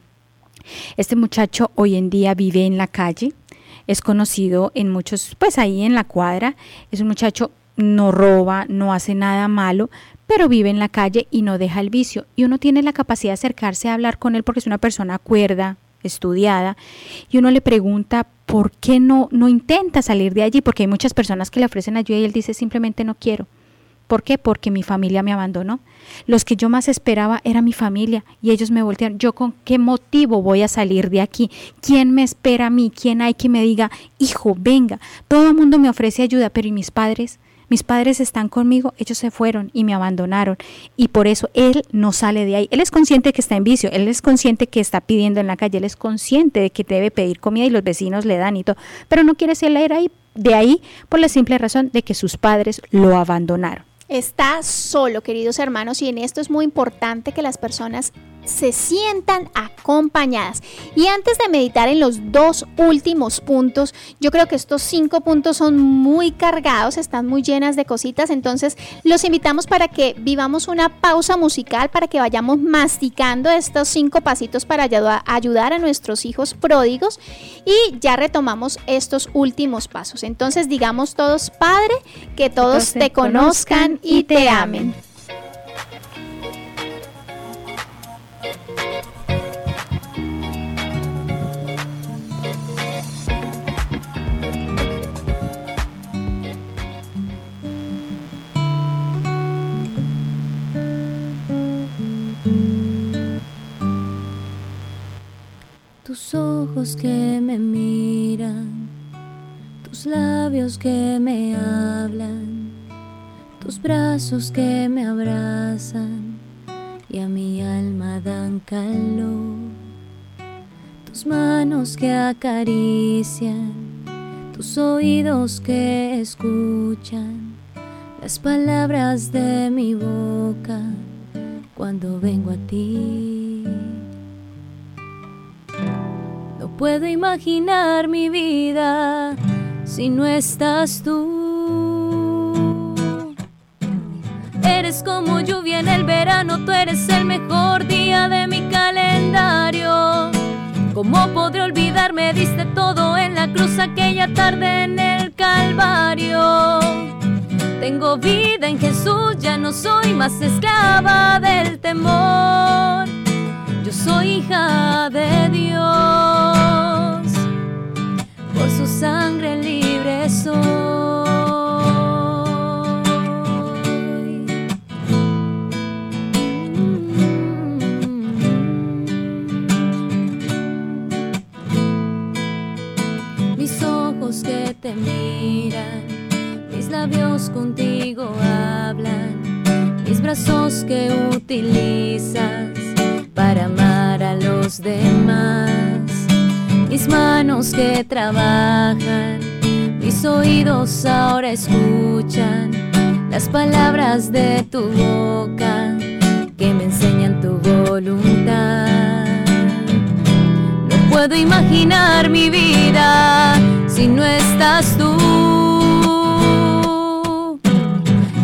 Este muchacho hoy en día vive en la calle, es conocido en muchos, pues ahí en la cuadra, es un muchacho, no roba, no hace nada malo, pero vive en la calle y no deja el vicio. Y uno tiene la capacidad de acercarse a hablar con él porque es una persona cuerda, estudiada, y uno le pregunta por qué no, no intenta salir de allí, porque hay muchas personas que le ofrecen ayuda y él dice simplemente no quiero. ¿Por qué? Porque mi familia me abandonó. Los que yo más esperaba era mi familia y ellos me voltearon. ¿Yo con qué motivo voy a salir de aquí? ¿Quién me espera a mí? ¿Quién hay que me diga, hijo, venga? Todo el mundo me ofrece ayuda, pero ¿y mis padres? Mis padres están conmigo, ellos se fueron y me abandonaron y por eso él no sale de ahí. Él es consciente que está en vicio, él es consciente que está pidiendo en la calle, él es consciente de que debe pedir comida y los vecinos le dan y todo, pero no quiere salir ahí, de ahí por la simple razón de que sus padres lo abandonaron. Está solo, queridos hermanos, y en esto es muy importante que las personas se sientan acompañadas. Y antes de meditar en los dos últimos puntos, yo creo que estos cinco puntos son muy cargados, están muy llenas de cositas, entonces los invitamos para que vivamos una pausa musical, para que vayamos masticando estos cinco pasitos para ayudar a nuestros hijos pródigos y ya retomamos estos últimos pasos. Entonces digamos todos, Padre, que todos te conozcan y te amen. Brazos que me abrazan y a mi alma dan calor, tus manos que acarician, tus oídos que escuchan las palabras de mi boca cuando vengo a ti. No puedo imaginar mi vida si no estás tú. eres como lluvia en el verano, tú eres el mejor día de mi calendario. ¿Cómo podré olvidarme? Diste todo en la cruz aquella tarde en el Calvario. Tengo vida en Jesús, ya no soy más esclava del temor. Yo soy hija de Dios, por su sangre libre soy. Te miran, mis labios contigo hablan, mis brazos que utilizas para amar a los demás, mis manos que trabajan, mis oídos ahora escuchan las palabras de tu boca que me enseñan tu voluntad. No puedo imaginar mi vida si no estás tú.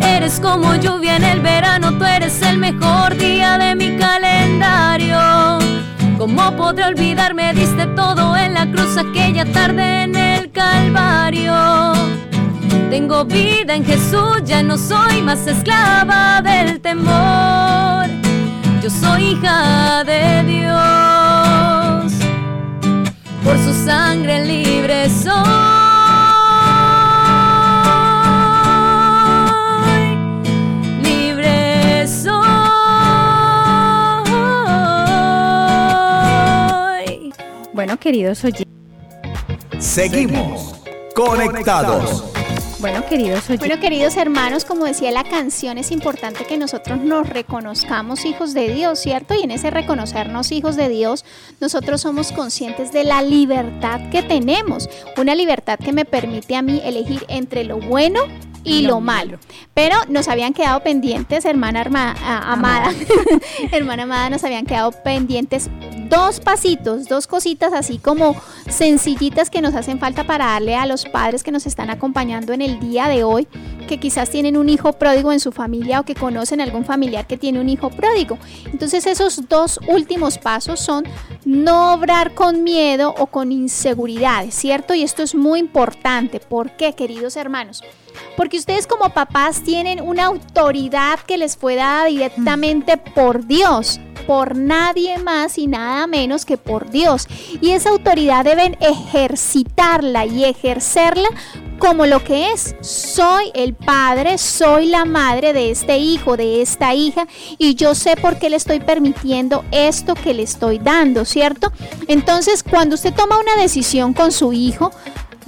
Eres como lluvia en el verano, tú eres el mejor día de mi calendario. ¿Cómo podré olvidarme? Diste todo en la cruz aquella tarde en el Calvario. Tengo vida en Jesús, ya no soy más esclava del temor. Yo soy hija de Dios por su sangre libre soy. Libre soy. Bueno, queridos oyentes. Seguimos conectados. Bueno, queridos. Bueno, queridos hermanos, como decía la canción, es importante que nosotros nos reconozcamos hijos de Dios, ¿cierto? Y en ese reconocernos hijos de Dios, nosotros somos conscientes de la libertad que tenemos, una libertad que me permite a mí elegir entre lo bueno y lo malo. Pero nos habían quedado pendientes, hermana amada, hermana amada, nos habían quedado pendientes dos pasitos, dos cositas así como sencillitas que nos hacen falta para darle a los padres que nos están acompañando en el día de hoy, que quizás tienen un hijo pródigo en su familia o que conocen algún familiar que tiene un hijo pródigo. Entonces esos dos últimos pasos son no obrar con miedo o con inseguridad, ¿cierto? Y esto es muy importante. ¿Por qué, queridos hermanos? Porque ustedes como papás tienen una autoridad que les fue dada directamente por Dios por nadie más y nada menos que por Dios. Y esa autoridad deben ejercitarla y ejercerla como lo que es. Soy el padre, soy la madre de este hijo, de esta hija, y yo sé por qué le estoy permitiendo esto que le estoy dando, ¿cierto? Entonces, cuando usted toma una decisión con su hijo,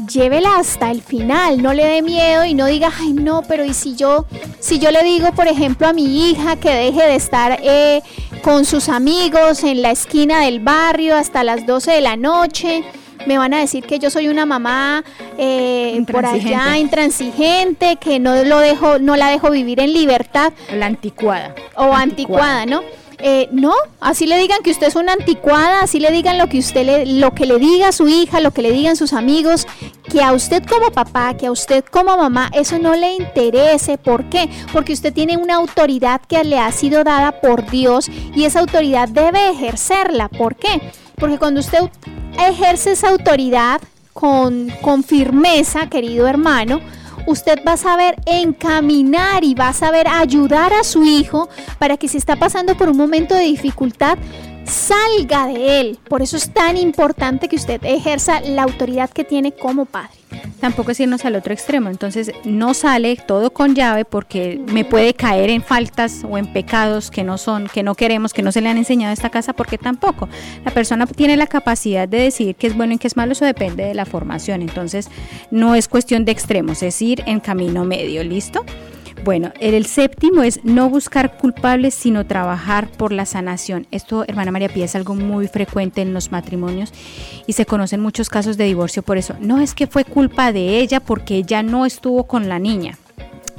llévela hasta el final, no le dé miedo y no diga, ay no, pero y si yo, si yo le digo, por ejemplo, a mi hija que deje de estar eh, con sus amigos en la esquina del barrio hasta las 12 de la noche, me van a decir que yo soy una mamá eh, por allá intransigente, que no lo dejo, no la dejo vivir en libertad. La anticuada. O anticuada ¿no? Eh, no, así le digan que usted es una anticuada, así le digan lo que usted le, lo que le diga a su hija, lo que le digan sus amigos, que a usted como papá, que a usted como mamá, eso no le interese. ¿Por qué? Porque usted tiene una autoridad que le ha sido dada por Dios y esa autoridad debe ejercerla. ¿Por qué? Porque cuando usted ejerce esa autoridad con, con firmeza, querido hermano, usted va a saber encaminar y va a saber ayudar a su hijo para que si está pasando por un momento de dificultad, salga de él. Por eso es tan importante que usted ejerza la autoridad que tiene como padre. Tampoco es irnos al otro extremo, entonces no sale todo con llave porque me puede caer en faltas o en pecados que no son, que no queremos, que no se le han enseñado a esta casa, porque tampoco. La persona tiene la capacidad de decidir qué es bueno y qué es malo, eso depende de la formación, entonces no es cuestión de extremos, es ir en camino medio, ¿listo? Bueno, el séptimo es no buscar culpables, sino trabajar por la sanación. Esto, hermana María Pía, es algo muy frecuente en los matrimonios y se conocen muchos casos de divorcio por eso. No es que fue culpa de ella porque ella no estuvo con la niña.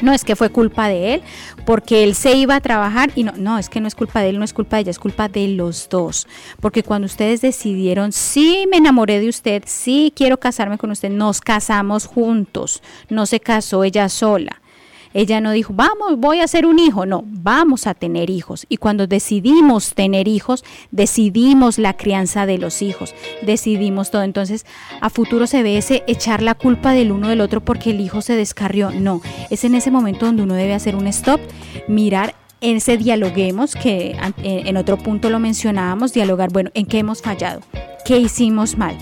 No es que fue culpa de él porque él se iba a trabajar y no, no, es que no es culpa de él, no es culpa de ella, es culpa de los dos. Porque cuando ustedes decidieron, sí me enamoré de usted, sí quiero casarme con usted, nos casamos juntos, no se casó ella sola. Ella no dijo, vamos, voy a hacer un hijo. No, vamos a tener hijos. Y cuando decidimos tener hijos, decidimos la crianza de los hijos, decidimos todo. Entonces, a futuro se ve ese echar la culpa del uno del otro porque el hijo se descarrió. No, es en ese momento donde uno debe hacer un stop, mirar en ese dialoguemos, que en otro punto lo mencionábamos, dialogar, bueno, ¿en qué hemos fallado? ¿Qué hicimos mal?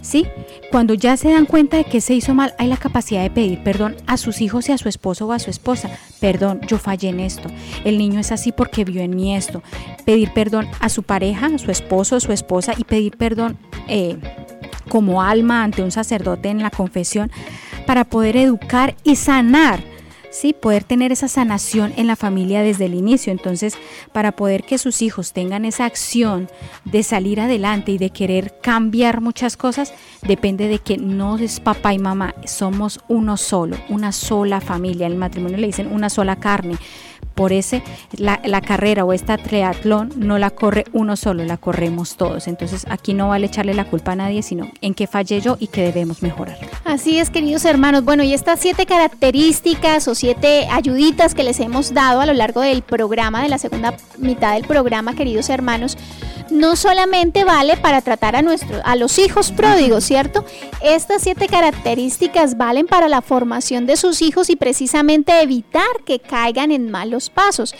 ¿Sí? Cuando ya se dan cuenta de que se hizo mal, hay la capacidad de pedir perdón a sus hijos y a su esposo o a su esposa. Perdón, yo fallé en esto. El niño es así porque vio en mí esto. Pedir perdón a su pareja, a su esposo o su esposa y pedir perdón eh, como alma ante un sacerdote en la confesión para poder educar y sanar ¿sí? Poder tener esa sanación en la familia desde el inicio. Entonces, para poder que sus hijos tengan esa acción de salir adelante y de querer cambiar muchas cosas, depende de que no es papá y mamá, somos uno solo, una sola familia. En el matrimonio le dicen una sola carne por ese la, carrera o esta triatlón no la corre uno solo, la corremos todos. Entonces aquí no vale echarle la culpa a nadie, sino en qué fallé yo y qué debemos mejorar. Así es, queridos hermanos. Bueno, y estas siete características o siete ayuditas que les hemos dado a lo largo del programa, de la segunda mitad del programa, queridos hermanos, no solamente vale para tratar a, nuestros, a los hijos pródigos, ¿cierto? Estas siete características valen para la formación de sus hijos y precisamente evitar que caigan en malos pasos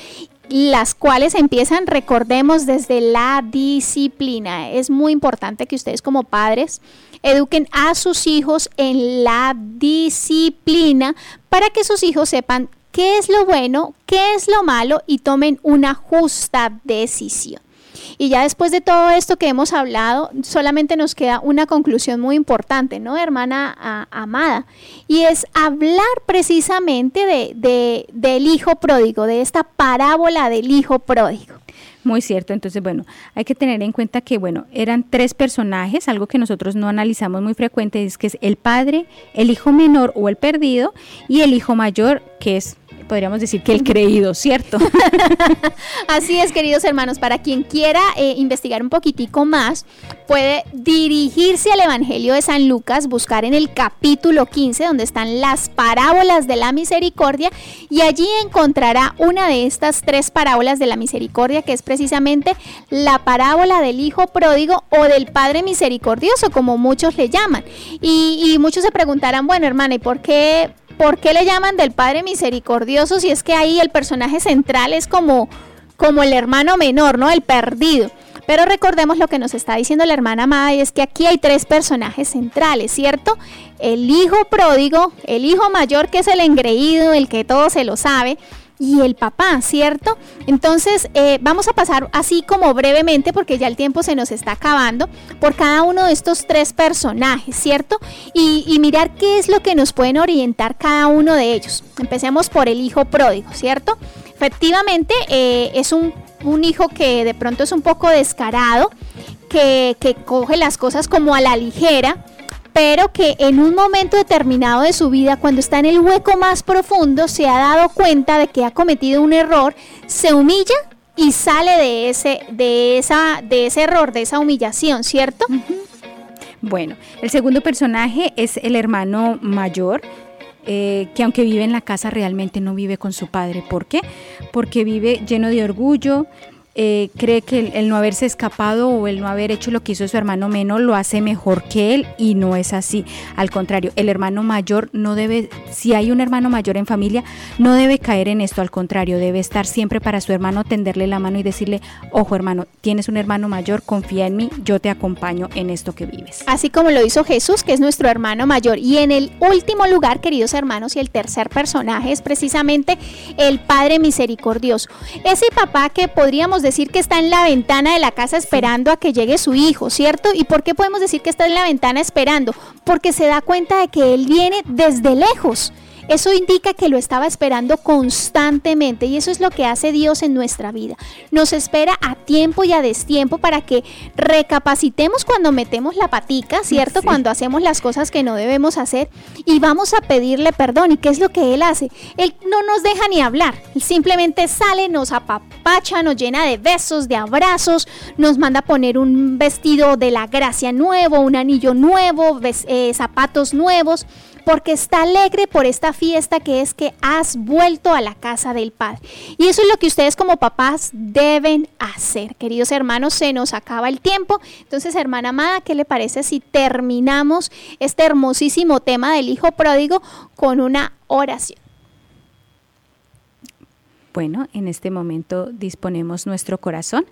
las cuales empiezan, recordemos, desde la disciplina. Es muy importante que ustedes como padres eduquen a sus hijos en la disciplina para que sus hijos sepan qué es lo bueno, qué es lo malo y tomen una justa decisión. Y ya después de todo esto que hemos hablado, solamente nos queda una conclusión muy importante, ¿no, hermana amada? Y es hablar precisamente de, del hijo pródigo, de esta parábola del hijo pródigo. Muy cierto, entonces bueno, hay que tener en cuenta que bueno, eran tres personajes, algo que nosotros no analizamos muy frecuente es que es el padre, el hijo menor o el perdido y el hijo mayor que es podríamos decir que el creído, ¿cierto? Así es, queridos hermanos, para quien quiera eh, investigar un poquitico más, puede dirigirse al Evangelio de San Lucas, buscar en el capítulo 15, donde están las parábolas de la misericordia, y allí encontrará una de estas tres parábolas de la misericordia, que es precisamente la parábola del Hijo pródigo o del Padre misericordioso, como muchos le llaman. Y, y muchos se preguntarán, bueno, hermana, ¿y por qué ¿por qué le llaman del Padre Misericordioso si es que ahí el personaje central es como, como el hermano menor, ¿no? El perdido. Pero recordemos lo que nos está diciendo la hermana amada y es que aquí hay tres personajes centrales, ¿cierto? El hijo pródigo, el hijo mayor que es el engreído, el que todo se lo sabe, y el papá, ¿cierto? Entonces, eh, vamos a pasar así como brevemente, porque ya el tiempo se nos está acabando, por cada uno de estos tres personajes, ¿cierto? Y, mirar qué es lo que nos pueden orientar cada uno de ellos. Empecemos por el hijo pródigo, ¿cierto? Efectivamente, eh, es un, un, hijo que de pronto es un poco descarado, que, que coge las cosas como a la ligera, pero que en un momento determinado de su vida, cuando está en el hueco más profundo, se ha dado cuenta de que ha cometido un error, se humilla y sale de ese, de esa, de ese error, de esa humillación, ¿cierto? Bueno, el segundo personaje es el hermano mayor, eh, que aunque vive en la casa realmente no vive con su padre. ¿Por qué? Porque vive lleno de orgullo, eh, cree que el, no haberse escapado o el no haber hecho lo que hizo su hermano menor lo hace mejor que él y no es así. Al contrario, el hermano mayor no debe, si hay un hermano mayor en familia, no debe caer en esto, al contrario, debe estar siempre para su hermano, tenderle la mano y decirle, ojo hermano, tienes un hermano mayor, confía en mí, yo te acompaño en esto que vives. Así como lo hizo Jesús, que es nuestro hermano mayor. Y en el último lugar, queridos hermanos, y el tercer personaje es precisamente el Padre Misericordioso. Ese papá que podríamos decir decir que está en la ventana de la casa esperando a que llegue su hijo, ¿cierto? ¿Y por qué podemos decir que está en la ventana esperando? Porque se da cuenta de que él viene desde lejos. Eso indica que lo estaba esperando constantemente y eso es lo que hace Dios en nuestra vida. Nos espera a tiempo y a destiempo para que recapacitemos cuando metemos la patica, ¿cierto? Cuando hacemos las cosas que no debemos hacer y vamos a pedirle perdón. ¿Y qué es lo que Él hace? Él no nos deja ni hablar. Él simplemente sale, nos apapacha, nos llena de besos, de abrazos, nos manda a poner un vestido de la gracia nuevo, un anillo nuevo, eh, zapatos nuevos porque está alegre por esta esta fiesta que es que has vuelto a la casa del Padre. Y eso es lo que ustedes como papás deben hacer. Queridos hermanos, se nos acaba el tiempo. Entonces, hermana amada, ¿qué le parece si terminamos este hermosísimo tema del Hijo Pródigo con una oración? Bueno, en este momento disponemos nuestro corazón.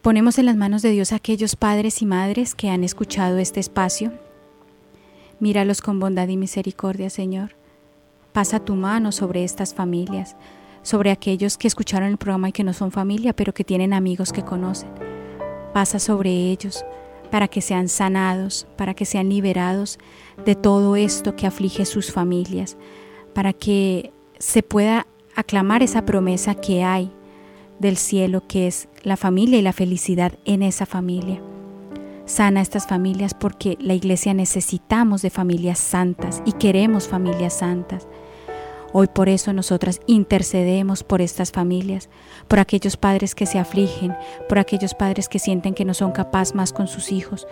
Ponemos en las manos de Dios a aquellos padres y madres que han escuchado este espacio. Míralos con bondad y misericordia, Señor. Pasa tu mano sobre estas familias, sobre aquellos que escucharon el programa y que no son familia, pero que tienen amigos que conocen. Pasa sobre ellos para que sean sanados, para que sean liberados de todo esto que aflige sus familias, para que se pueda aclamar esa promesa que hay del cielo, que es la familia y la felicidad en esa familia. Sana estas familias porque la iglesia necesitamos de familias santas y queremos familias santas. Hoy por eso nosotras intercedemos por estas familias, por aquellos padres que se afligen, por aquellos padres que sienten que no son capaces más con sus hijos,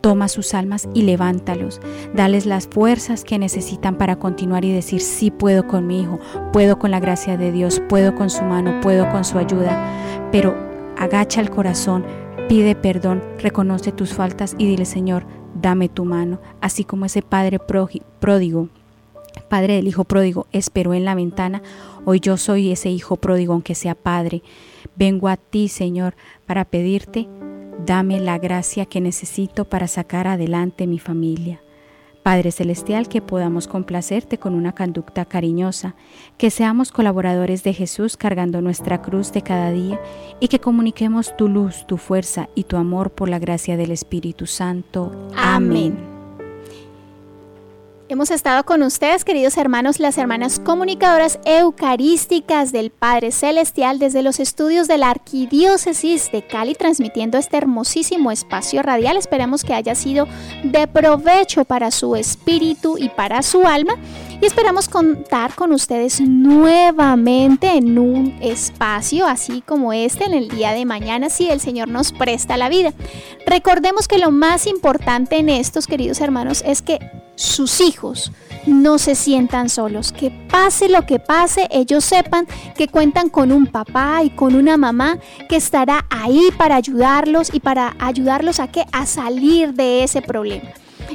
Toma sus almas y levántalos. Dales las fuerzas que necesitan para continuar y decir, sí puedo con mi hijo, puedo con la gracia de Dios, puedo con su mano, puedo con su ayuda. Pero agacha el corazón, pide perdón, reconoce tus faltas y dile, Señor, dame tu mano. Así como ese padre pródigo, padre del hijo pródigo, esperó en la ventana, hoy yo soy ese hijo pródigo, aunque sea padre. Vengo a ti, Señor, para pedirte Dame la gracia que necesito para sacar adelante mi familia. Padre Celestial, que podamos complacerte con una conducta cariñosa, que seamos colaboradores de Jesús cargando nuestra cruz de cada día y que comuniquemos tu luz, tu fuerza y tu amor por la gracia del Espíritu Santo. Amén. Hemos estado con ustedes, queridos hermanos, las hermanas comunicadoras eucarísticas del Padre Celestial desde los estudios de la Arquidiócesis de Cali, transmitiendo este hermosísimo espacio radial. Esperamos que haya sido de provecho para su espíritu y para su alma. Y esperamos contar con ustedes nuevamente en un espacio así como este en el día de mañana, si el Señor nos presta la vida. Recordemos que lo más importante en estos, queridos hermanos, es que sus hijos no se sientan solos, que pase lo que pase, ellos sepan que cuentan con un papá y con una mamá que estará ahí para ayudarlos y para ayudarlos a que a salir de ese problema.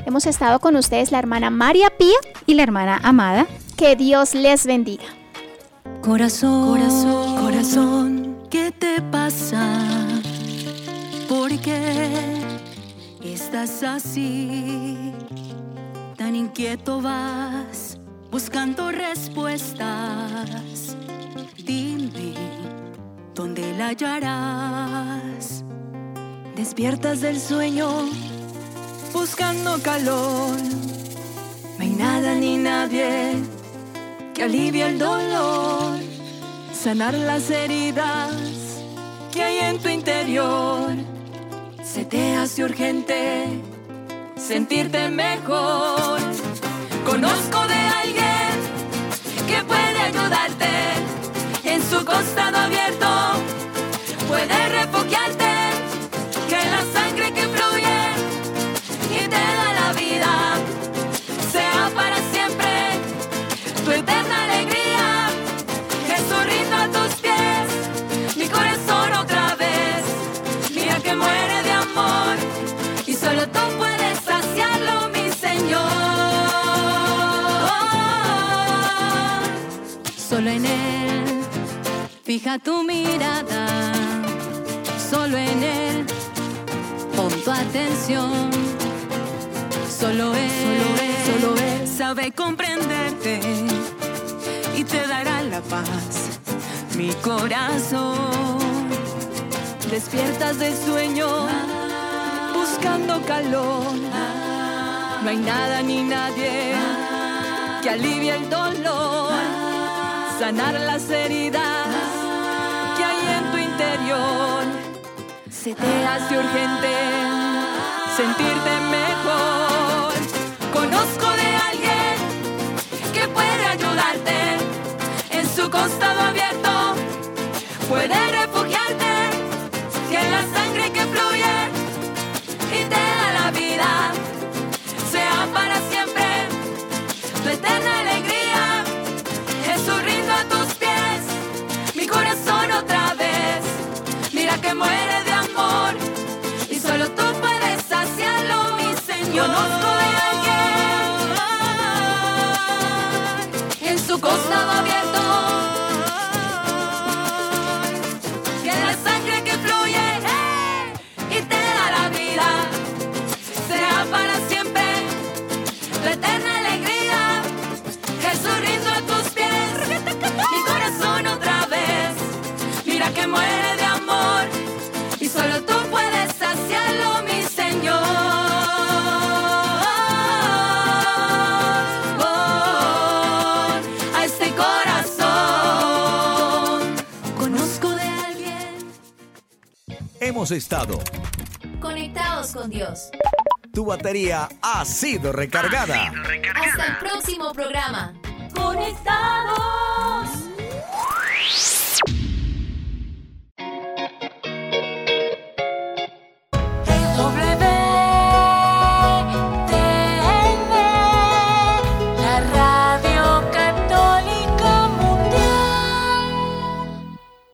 Hemos estado con ustedes la hermana María Pía y la hermana Amada. Que Dios les bendiga. Corazón, corazón, corazón, ¿qué te pasa? ¿Por qué estás así? tan inquieto vas buscando respuestas. Dime, ¿dónde la hallarás? Despiertas del sueño buscando calor. No hay nada ni nadie que alivie el dolor, sanar las heridas que hay en tu interior. Se te hace urgente sentirte mejor. Conozco de alguien que puede ayudarte en su costado abierto. Puede refugiarte fija tu mirada. Solo en Él, pon tu atención. Solo Él, solo Él, sabe comprenderte y te dará la paz. Mi corazón, despiertas del sueño, buscando calor. No hay nada ni nadie que alivie el dolor sanar las heridas Se te hace urgente sentirte mejor. Conozco de alguien que puede ayudarte en su costado abierto. Puede refugiarte, que la sangre que fluye y te da la vida sea para siempre tu eterna Conozco de alguien en su costado abierto. Hemos estado. Conectados con Dios. Tu batería ha sido recargada. Hasta el próximo programa. Conectados.